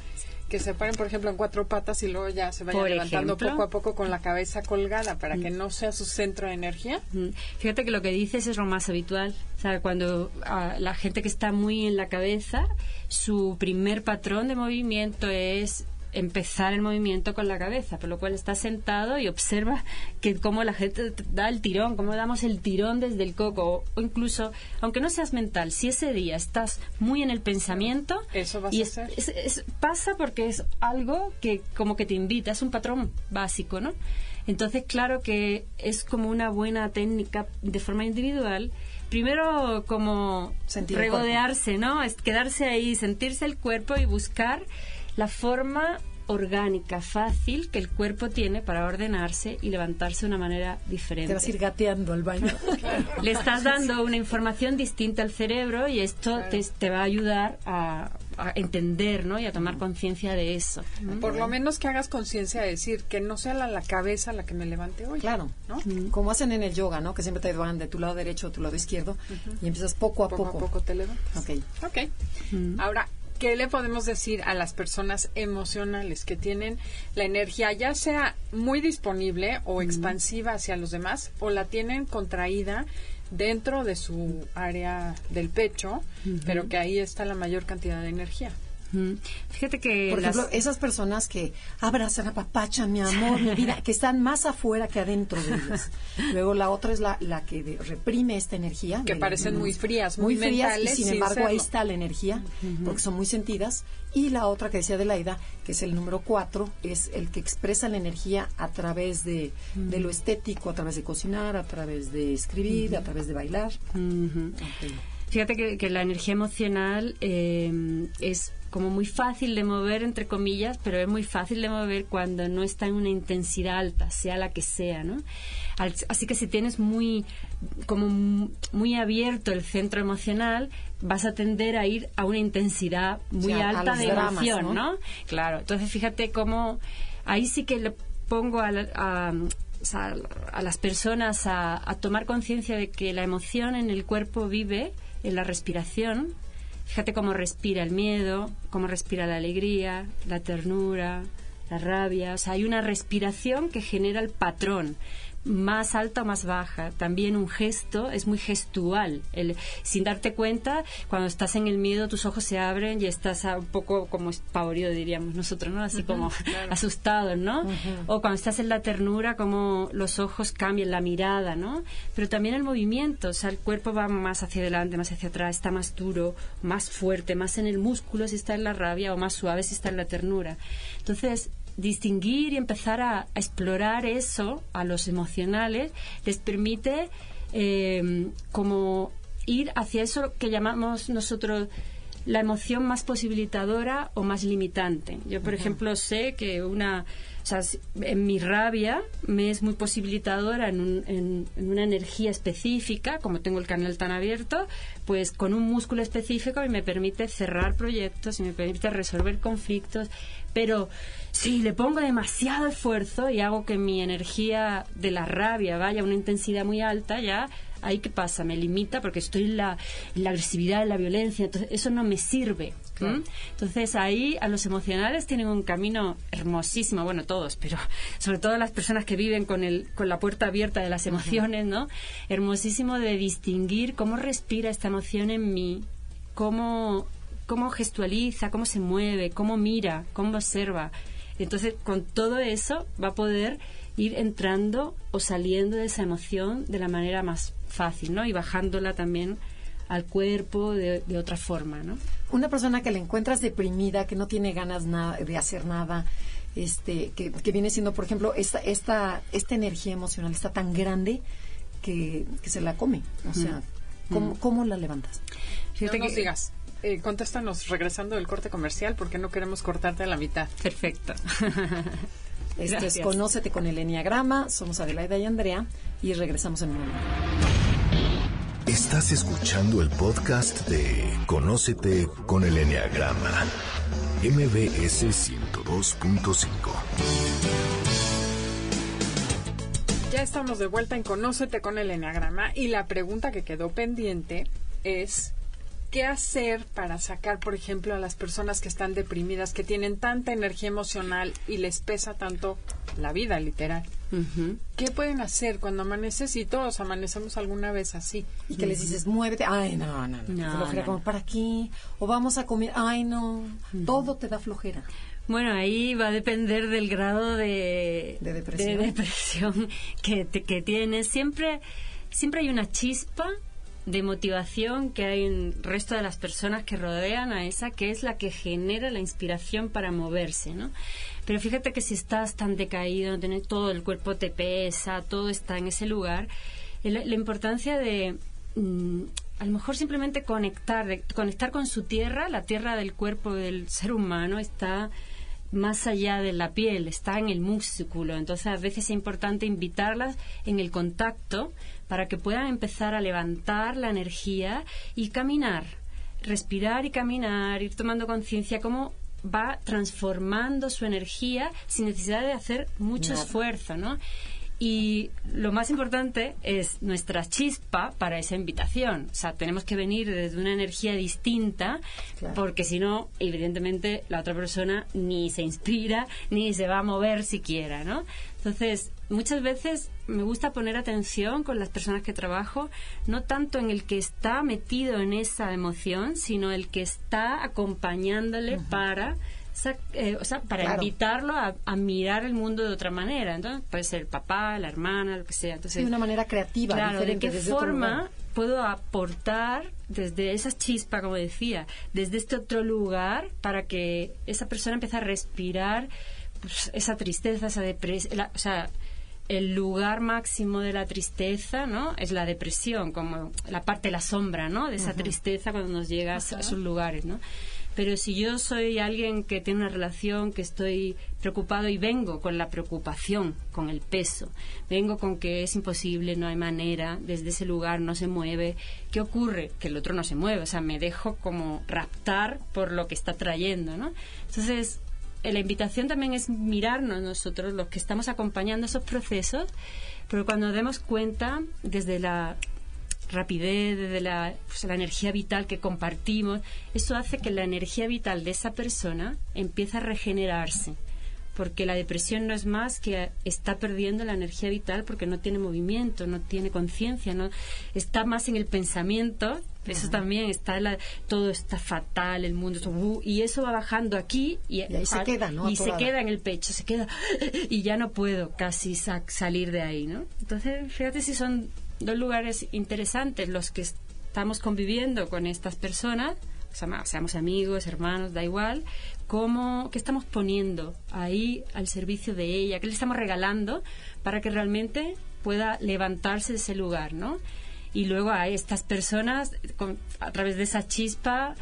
que se paren, por ejemplo, en cuatro patas y luego ya se vayan levantando poco a poco con la cabeza colgada para que mm. no sea su centro de energía. Mm. Fíjate que lo que dices es lo más habitual. O sea, cuando ah, la gente que está muy en la cabeza, su primer patrón de movimiento es empezar el movimiento con la cabeza, por lo cual está sentado y observa que cómo la gente da el tirón, cómo damos el tirón desde el coco, o incluso, aunque no seas mental, si ese día estás muy en el pensamiento, eso vas y a hacer. pasa porque es algo que como que te invita, es un patrón básico, ¿no? Entonces, claro que es como una buena técnica de forma individual primero como regodearse, ¿no? Es quedarse ahí, sentirse el cuerpo y buscar la forma orgánica, fácil que el cuerpo tiene para ordenarse y levantarse de una manera diferente. Te vas a ir gateando al baño. Le estás dando una información distinta al cerebro y esto te, va a ayudar a, entender ¿no? y a tomar conciencia de eso. Por lo menos que hagas conciencia de decir que no sea la, cabeza la que me levante hoy. Claro, ¿no? Como hacen en el yoga, ¿no? que siempre te van de tu lado derecho a tu lado izquierdo y empiezas poco a poco. Poco a poco te levantas. Ok. Ok. Ahora, ¿qué le podemos decir a las personas emocionales que tienen la energía ya sea muy disponible o expansiva hacia los demás o la tienen contraída dentro de su área del pecho, pero que ahí está la mayor cantidad de energía? Fíjate que. Por ejemplo, esas personas que abrazan a papacha, mi amor, mi vida, que están más afuera que adentro de ellas. Luego la otra es la, la que reprime esta energía. Que parecen muy frías, muy, frías, y sin, embargo ahí está la energía, porque son muy sentidas. Y la otra que decía Adelaida, que es el número cuatro, es el que expresa la energía a través de, de lo estético, a través de cocinar, a través de escribir, a través de bailar. Fíjate que, que, la energía emocional eh, es como muy fácil de mover, entre comillas, pero es muy fácil de mover cuando no está en una intensidad alta, sea la que sea, ¿no? Así que si tienes muy, como muy abierto el centro emocional, vas a tender a ir a una intensidad muy alta de emoción, ¿no? Claro, entonces fíjate cómo ahí sí que le pongo a, a, las personas a, a tomar conciencia de que la emoción en el cuerpo vive en la respiración, Fíjate cómo respira el miedo, cómo respira la alegría, la ternura, la rabia. O sea, hay una respiración que genera el patrón más alta o más baja. También un gesto es muy gestual. El, sin darte cuenta, cuando estás en el miedo, tus ojos se abren y estás un poco como espavorido, diríamos nosotros, ¿no? Así como asustado, ¿no? O cuando estás en la ternura, como los ojos cambian, la mirada, ¿no? Pero también el movimiento, o sea, el cuerpo va más hacia adelante, más hacia atrás, está más duro, más fuerte, más en el músculo si está en la rabia o más suave si está en la ternura. Entonces, distinguir y empezar a, explorar eso a los emocionales les permite eh, como ir hacia eso que llamamos nosotros la emoción más posibilitadora o más limitante. Yo, por ejemplo, sé que una, sea, en mi rabia me es muy posibilitadora en, en, una energía específica, como tengo el canal tan abierto, pues con un músculo específico y me permite cerrar proyectos y me permite resolver conflictos, pero si le pongo demasiado esfuerzo y hago que mi energía de la rabia vaya a una intensidad muy alta, ya ahí qué pasa, me limita porque estoy en la, agresividad, en la violencia, entonces eso no me sirve. Entonces ahí a los emocionales tienen un camino hermosísimo, bueno, todos, pero sobre todo las personas que viven con, el, con la puerta abierta de las emociones, ¿no? Hermosísimo de distinguir cómo respira esta emoción en mí, cómo cómo gestualiza, cómo se mueve, cómo mira, cómo observa. Entonces, con todo eso va a poder ir entrando o saliendo de esa emoción de la manera más fácil, ¿no? Y bajándola también al cuerpo de, otra forma, ¿no? Una persona que le encuentras deprimida, que no tiene ganas nada, de hacer nada, este, que, viene siendo, por ejemplo, esta, esta, esta energía emocional está tan grande que, se la come. O sea, ¿cómo, la levantas? no nos digas eh, contéstanos regresando del corte comercial porque no queremos cortarte a la mitad. Perfecto. Esto es Conócete con el Enneagrama. Somos Adelaida y Andrea y regresamos en un momento. Estás escuchando el podcast de Conócete con el Enneagrama. MBS 102.5. Ya estamos de vuelta en Conócete con el Enneagrama y la pregunta que quedó pendiente es ¿qué hacer para sacar, por ejemplo, a las personas que están deprimidas, que tienen tanta energía emocional y les pesa tanto la vida, literal? ¿Qué pueden hacer cuando amaneces y todos amanecemos alguna vez así? Y que les dices, muévete. Ay, no, no, no. no, como para aquí. O vamos a comer. Ay, no. Todo te da flojera. Bueno, ahí va a depender del grado de, de depresión, que, que tienes. Siempre, siempre hay una chispa de motivación que hay en el resto de las personas que rodean a esa, que es la que genera la inspiración para moverse, ¿no? Pero fíjate que si estás tan decaído, todo el cuerpo te pesa, todo está en ese lugar, la, importancia de mm, a lo mejor simplemente conectar, de, conectar con su tierra, la tierra del cuerpo del ser humano está más allá de la piel, está en el músculo. Entonces, a veces es importante invitarlas en el contacto para que puedan empezar a levantar la energía y caminar, respirar y caminar, ir tomando conciencia cómo va transformando su energía sin necesidad de hacer mucho esfuerzo, ¿no? Y lo más importante es nuestra chispa para esa invitación. O sea, tenemos que venir desde una energía distinta, porque si no, evidentemente, la otra persona ni se inspira, ni se va a mover siquiera, ¿no? Entonces, muchas veces me gusta poner atención con las personas que trabajo, no tanto en el que está metido en esa emoción, sino el que está acompañándole para eh, o sea, para invitarlo a, mirar el mundo de otra manera. Entonces, puede ser el papá, la hermana, lo que sea. Entonces, de una manera creativa, claro, ¿de qué forma puedo aportar desde esa chispa, como decía, desde este otro lugar para que esa persona empiece a respirar pues, esa tristeza, esa depresión, o sea, el lugar máximo de la tristeza, ¿no? Es la depresión, como la parte de la sombra, ¿no? De esa tristeza cuando nos llega a esos lugares, ¿no? Pero si yo soy alguien que tiene una relación, que estoy preocupado y vengo con la preocupación, con el peso, vengo con que es imposible, no hay manera, desde ese lugar no se mueve, ¿qué ocurre? Que el otro no se mueve, o sea, me dejo como raptar por lo que está trayendo, ¿no? Entonces, la invitación también es mirarnos nosotros, los que estamos acompañando esos procesos, pero cuando demos cuenta desde la rapidez, de pues, la, energía vital que compartimos, eso hace que la energía vital de esa persona empiece a regenerarse. Porque la depresión no es más que está perdiendo la energía vital porque no tiene movimiento, no tiene conciencia, no está más en el pensamiento. Eso también está, todo está fatal, el mundo, uh, y eso va bajando aquí y, se queda, Y se queda en el pecho, se queda, y ya no puedo casi salir de ahí, ¿no? Entonces, fíjate si son dos lugares interesantes los que estamos conviviendo con estas personas, seamos amigos, hermanos, da igual, cómo, qué estamos poniendo ahí al servicio de ella, qué le estamos regalando para que realmente pueda levantarse de ese lugar, ¿no? Y luego a estas personas, a través de esa chispa,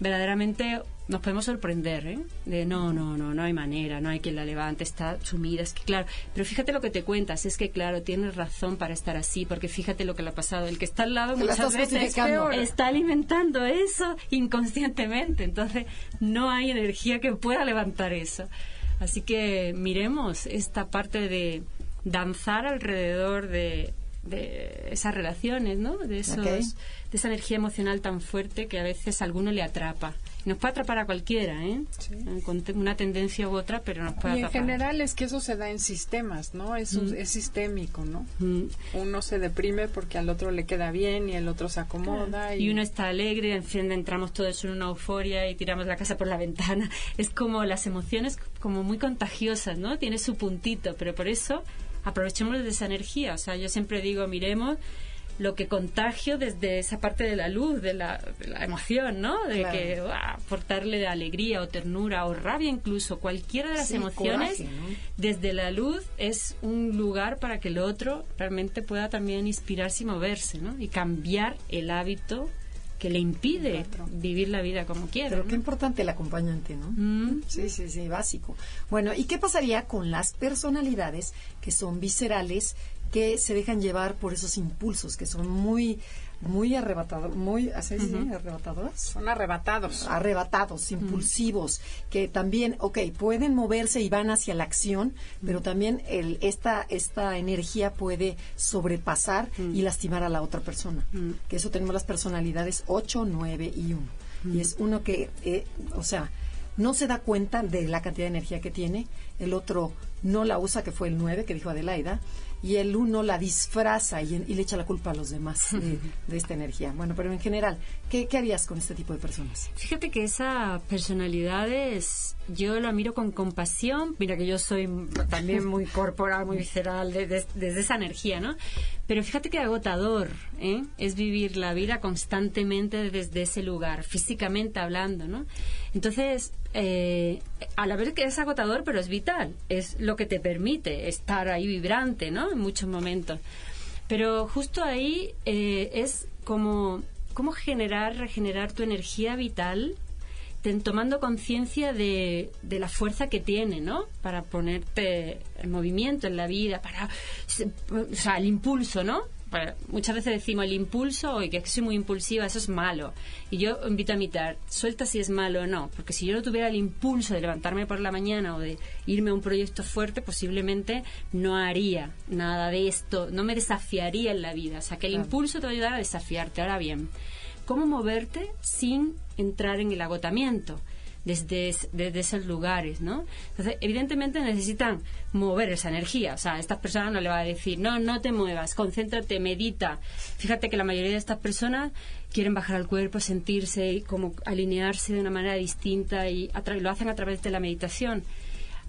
verdaderamente nos podemos sorprender, ¿eh? De no, no, no, no hay manera, no hay quien la levante, está sumida, es que claro, pero fíjate lo que te cuentas, es que claro, tienes razón para estar así, porque fíjate lo que le ha pasado, el que está al lado muchas veces está alimentando eso inconscientemente, entonces no hay energía que pueda levantar eso. Así que miremos esta parte de danzar alrededor de, de esas relaciones, ¿no? De esos, de esa energía emocional tan fuerte que a veces a alguno le atrapa. Nos puede atrapar a cualquiera, ¿eh? Con una tendencia u otra, pero nos puede y atrapar. en general es que eso se da en sistemas, ¿no? Es, mm. es sistémico, ¿no? Mm. Uno se deprime porque al otro le queda bien y el otro se acomoda. Y... uno está alegre, en entramos todos en una euforia y tiramos la casa por la ventana. Es como las emociones como muy contagiosas, ¿no? Tiene su puntito, pero por eso aprovechemos de esa energía. O sea, yo siempre digo, miremos lo que contagio desde esa parte de la luz, de la, emoción, ¿no? De que aportarle alegría o ternura o rabia incluso, cualquiera de las emociones, desde la luz es un lugar para que el otro realmente pueda también inspirarse y moverse, ¿no? Y cambiar el hábito que le impide vivir la vida como quiere. Pero qué importante el acompañante, ¿no? Mm. Sí, sí, sí, básico. Bueno, ¿y qué pasaría con las personalidades que son viscerales, que se dejan llevar por esos impulsos que son muy muy arrebatados, muy arrebatadoras. Son arrebatados. Arrebatados, impulsivos, que también, ok, pueden moverse y van hacia la acción, pero también el, esta, esta energía puede sobrepasar y lastimar a la otra persona. Que eso tenemos las personalidades 8, 9 y 1. Y es uno que, eh, o sea, no se da cuenta de la cantidad de energía que tiene, el otro no la usa, que fue el 9 que dijo Adelaida, y el uno la disfraza y, y le echa la culpa a los demás de, de esta energía. Bueno, pero en general, ¿qué, ¿qué, harías con este tipo de personas? Fíjate que esa personalidad es, yo la miro con compasión, mira que yo soy también muy corporal, muy visceral, desde de, de esa energía, ¿no? Pero fíjate que agotador ¿eh? es vivir la vida constantemente desde ese lugar, físicamente hablando, ¿no? Entonces, a la vez que es agotador, pero es vital, es lo que te permite estar ahí vibrante, ¿no? En muchos momentos. Pero justo ahí eh, es como generar, regenerar tu energía vital ten, tomando conciencia de, de, la fuerza que tiene, ¿no? Para ponerte en movimiento en la vida, para, o sea, el impulso, ¿no? Para, muchas veces decimos el impulso y que soy muy impulsiva, eso es malo. Y yo invito a imitar, suelta si es malo o no, porque si yo no tuviera el impulso de levantarme por la mañana o de irme a un proyecto fuerte, posiblemente no haría nada de esto, no me desafiaría en la vida. O sea, que el claro. impulso te va a ayudar a desafiarte. Ahora bien, ¿cómo moverte sin entrar en el agotamiento? Desde, desde, esos lugares, ¿no? Entonces, evidentemente necesitan mover esa energía. O sea, a estas personas no le va a decir, no, no te muevas, concéntrate, medita. Fíjate que la mayoría de estas personas quieren bajar al cuerpo, sentirse y como alinearse de una manera distinta y lo hacen a través de la meditación.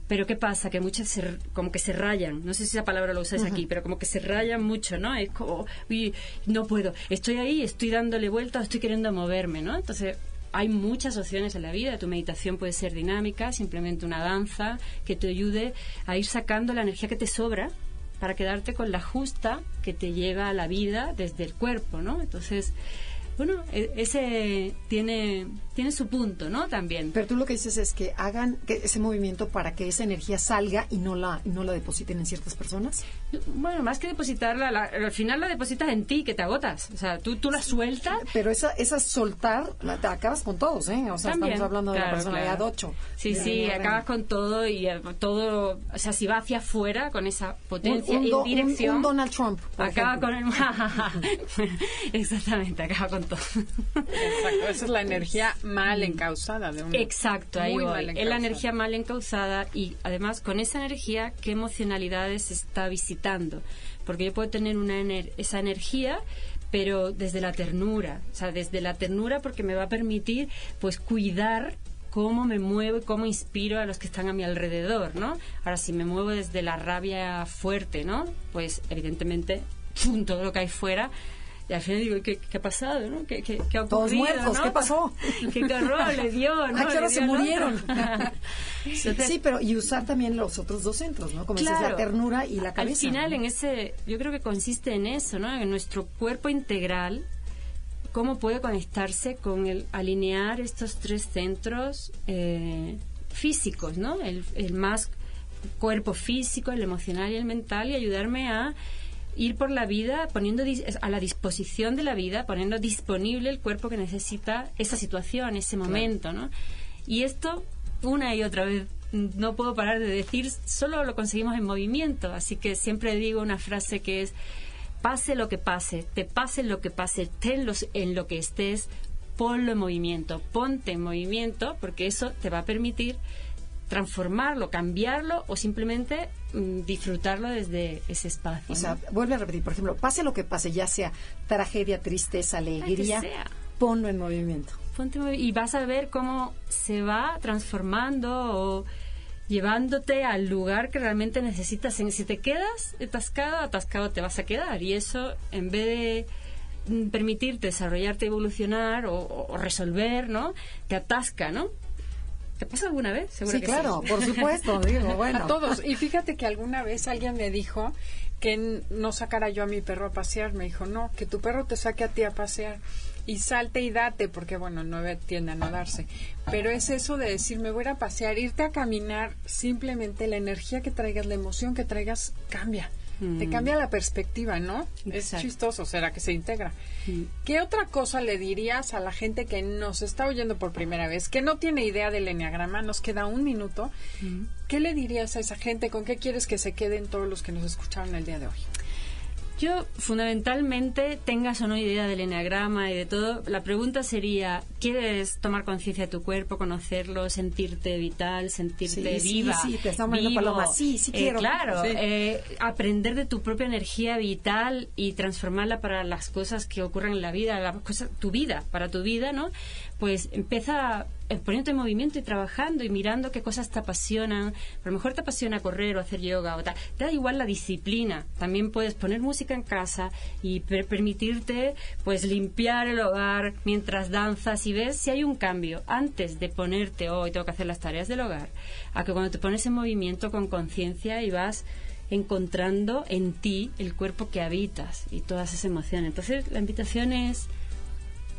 Pero ¿qué pasa? Que muchas se, como que se rayan. No sé si esa palabra lo usáis uh -huh. aquí, pero como que se rayan mucho, ¿no? Es como, uy, no puedo. Estoy ahí, estoy dándole vueltas, estoy queriendo moverme, ¿no? Entonces, hay muchas opciones en la vida. Tu meditación puede ser dinámica, simplemente una danza que te ayude a ir sacando la energía que te sobra para quedarte con la justa que te llega a la vida desde el cuerpo, ¿no? Entonces, bueno, ese tiene, tiene su punto, ¿no? También. Pero tú lo que dices es que hagan que ese movimiento para que esa energía salga y no la, y no la depositen en ciertas personas. Bueno, más que depositarla, la, al final la depositas en ti, que te agotas. O sea, tú, tú la sueltas. Pero esa, esa soltar, la, te acabas con todos, ¿eh? O sea, También, estamos hablando de claro, la personalidad claro. 8. Sí, sí, acabas con todo y todo, o sea, si va hacia afuera con esa potencia un, un do, en dirección. Un, un, Donald Trump. Acaba ejemplo. con el. Exactamente, acaba con todo. Exacto, esa es la energía mal encausada de uno. Exacto, ahí voy. Es la energía mal encausada y además con esa energía, ¿qué emocionalidades está visitando? Porque yo puedo tener una ener esa energía pero desde la ternura, o sea, desde la ternura porque me va a permitir pues cuidar cómo me muevo y cómo inspiro a los que están a mi alrededor, ¿no? Ahora, si me muevo desde la rabia fuerte, ¿no? Pues evidentemente, todo lo que hay fuera y al final digo, ¿qué, qué ha pasado? ¿no? ¿Qué, qué, qué ha ocurrido? Todos muertos, ¿no? ¿qué pasó? ¿Qué horror le dio? ¿no? ¿A qué hora se murieron? Sí, pero y usar también los otros dos centros, ¿no? Como claro, dices, la ternura y la cabeza. Al final, ¿no? en ese, yo creo que consiste en eso, ¿no? En nuestro cuerpo integral, cómo puede conectarse con el alinear estos tres centros eh, físicos, ¿no? El, el más cuerpo físico, el emocional y el mental y ayudarme a ir por la vida poniendo a la disposición de la vida, poniendo disponible el cuerpo que necesita esa situación, ese momento, claro. ¿no? Y esto una y otra vez no puedo parar de decir, solo lo conseguimos en movimiento, así que siempre digo una frase que es pase lo que pase, te pase lo que pase, ten los, en lo que estés, ponlo en movimiento, ponte en movimiento, porque eso te va a permitir transformarlo, cambiarlo o simplemente mm, disfrutarlo desde ese espacio. O sea, vuelve a repetir, por ejemplo, pase lo que pase, ya sea tragedia, tristeza, alegría, ponlo en movimiento. Ponte y vas a ver cómo se va transformando o llevándote al lugar que realmente necesitas. Si te quedas atascado, atascado te vas a quedar. Y eso, en vez de mm, permitirte desarrollarte, evolucionar o, o resolver, ¿no? Te atasca, ¿no? ¿Te pasa alguna vez? Seguro sí, que claro, sí. por supuesto, digo, bueno. A todos. Y fíjate que alguna vez alguien me dijo que no sacara yo a mi perro a pasear. Me dijo, no, que tu perro te saque a ti a pasear. Y salte y date, porque bueno, no tiende a no darse. Pero es eso de decir, me voy a, a pasear, irte a caminar, simplemente la energía que traigas, la emoción que traigas, cambia. Te Mm. cambia la perspectiva, ¿no? Es chistoso, será que se integra. Mm. ¿Qué otra cosa le dirías a la gente que nos está oyendo por primera vez, que no tiene idea del enneagrama? Nos queda un minuto. Mm. ¿Qué le dirías a esa gente? ¿Con qué quieres que se queden todos los que nos escucharon el día de hoy? Yo, fundamentalmente, tengas o no idea del enneagrama y de todo, la pregunta sería, ¿quieres tomar conciencia de tu cuerpo, conocerlo, sentirte vital, sentirte Sí, sí, viva? sí, te poniendo vivo? paloma. Sí, sí Eh, quiero. claro, Sí. eh, aprender de tu propia energía vital y transformarla para las cosas que ocurren en la vida, las cosas, tu vida, para tu vida, ¿no? Pues empieza eh, poniéndote en movimiento y trabajando y mirando qué cosas te apasionan. A lo mejor te apasiona correr o hacer yoga o tal. Te da igual la disciplina. También puedes poner música en casa y per- permitirte pues limpiar el hogar mientras danzas y ves si hay un cambio antes de ponerte hoy tengo que hacer las tareas del hogar a que cuando te pones en movimiento con conciencia y vas encontrando en ti el cuerpo que habitas y todas esas emociones. Entonces la invitación es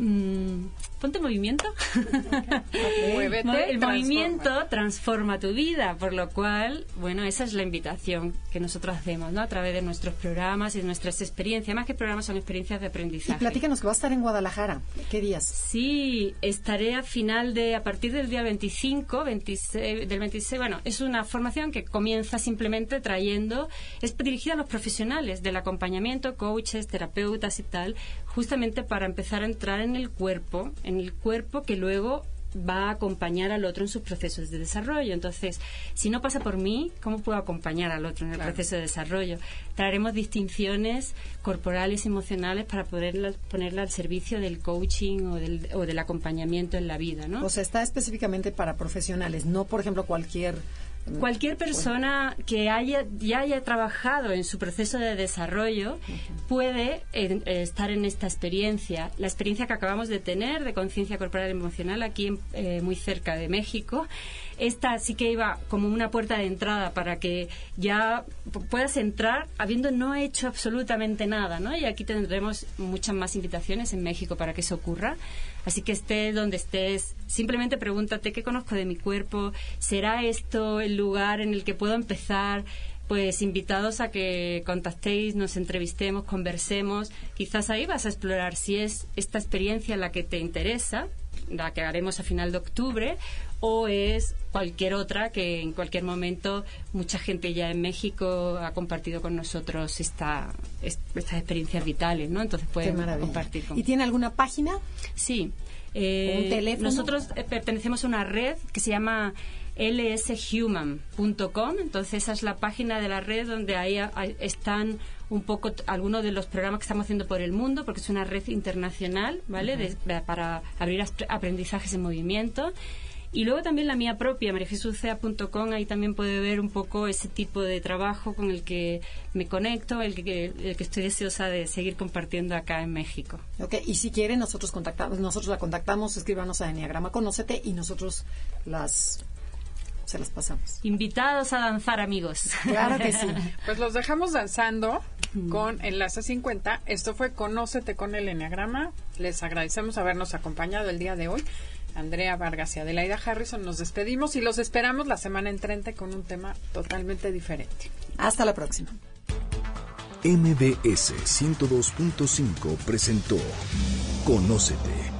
mm, ponte en movimiento. Muévete, el transforma. movimiento transforma tu vida, por lo cual, bueno, esa es la invitación que nosotros hacemos, ¿no? A través de nuestros programas y de nuestras experiencias. Más que programas son experiencias de Y aprendizaje. platícanos que va a estar en Guadalajara. ¿Qué días? Sí, estaré a final de, a partir del día 25, 26, del 26, bueno, es una formación que comienza simplemente trayendo, es dirigida a los profesionales del acompañamiento, coaches, terapeutas y tal, justamente para empezar a entrar en el cuerpo, en el cuerpo que luego va a acompañar al otro en sus procesos de desarrollo. Entonces, si no pasa por mí, ¿cómo puedo acompañar al otro en el Claro. proceso de desarrollo? Traeremos distinciones corporales y emocionales para poderlas ponerla al servicio del coaching o del, o del acompañamiento en la vida, ¿no? O sea, está específicamente para profesionales, no, por ejemplo, cualquier... Cualquier persona que haya ya haya trabajado en su proceso de desarrollo puede eh, estar en esta experiencia. La experiencia que acabamos de tener de conciencia corporal emocional aquí en- eh, muy cerca de México. Esta sí que iba como una puerta de entrada para que ya puedas entrar habiendo no hecho absolutamente nada, ¿no? Y aquí tendremos muchas más invitaciones en México para que eso ocurra. Así que estés donde estés, simplemente pregúntate qué conozco de mi cuerpo, ¿será esto el lugar en el que puedo empezar? Pues invitados a que contactéis, nos entrevistemos, conversemos. Quizás ahí vas a explorar si es esta experiencia la que te interesa, la que haremos a final de octubre, o es cualquier otra que en cualquier momento mucha gente ya en México ha compartido con nosotros esta, est- estas experiencias vitales, ¿no? Entonces pueden compartir con ¿Y tiene alguna página? Sí. Eh, ¿Un teléfono? Nosotros eh, pertenecemos a una red que se llama lshuman.com, entonces esa es la página de la red donde ahí a- a- están un poco algunos de los programas que estamos haciendo por el mundo, porque es una red internacional, ¿vale? De- para abrir aprendizajes en movimiento. Y luego también la mía propia, marijesucea.com, ahí también puede ver un poco ese tipo de trabajo con el que me conecto, el que, el que estoy deseosa de seguir compartiendo acá en México. Ok, y si quieren, nosotros contactamos, nosotros la contactamos, escríbanos a Enneagrama Conócete y nosotros las se las pasamos. Invitados a danzar, amigos. Claro que sí. Pues los dejamos danzando con Enlace 50. Esto fue Conócete con el Enneagrama. Les agradecemos habernos acompañado el día de hoy. Andrea Vargas y Adelaida Harrison nos despedimos y los esperamos la semana entrante con un tema totalmente diferente. Hasta la próxima. MBS 102.5 presentó Conócete.